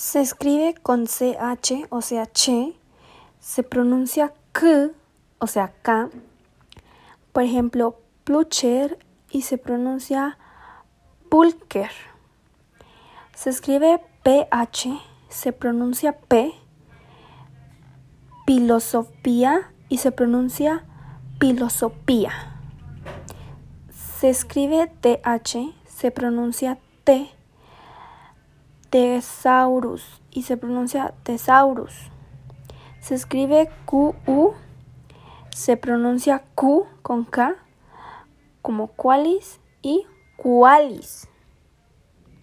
Se escribe con CH, o sea, che. Se pronuncia K, o sea, K. Por ejemplo, Plucher y se pronuncia Pulker. Se escribe PH, se pronuncia P. Filosofía y se pronuncia filosofía. Se escribe TH, se pronuncia T. Tesaurus y se pronuncia Tesaurus. Se escribe QU, se pronuncia Q con K como Qualis y Qualis.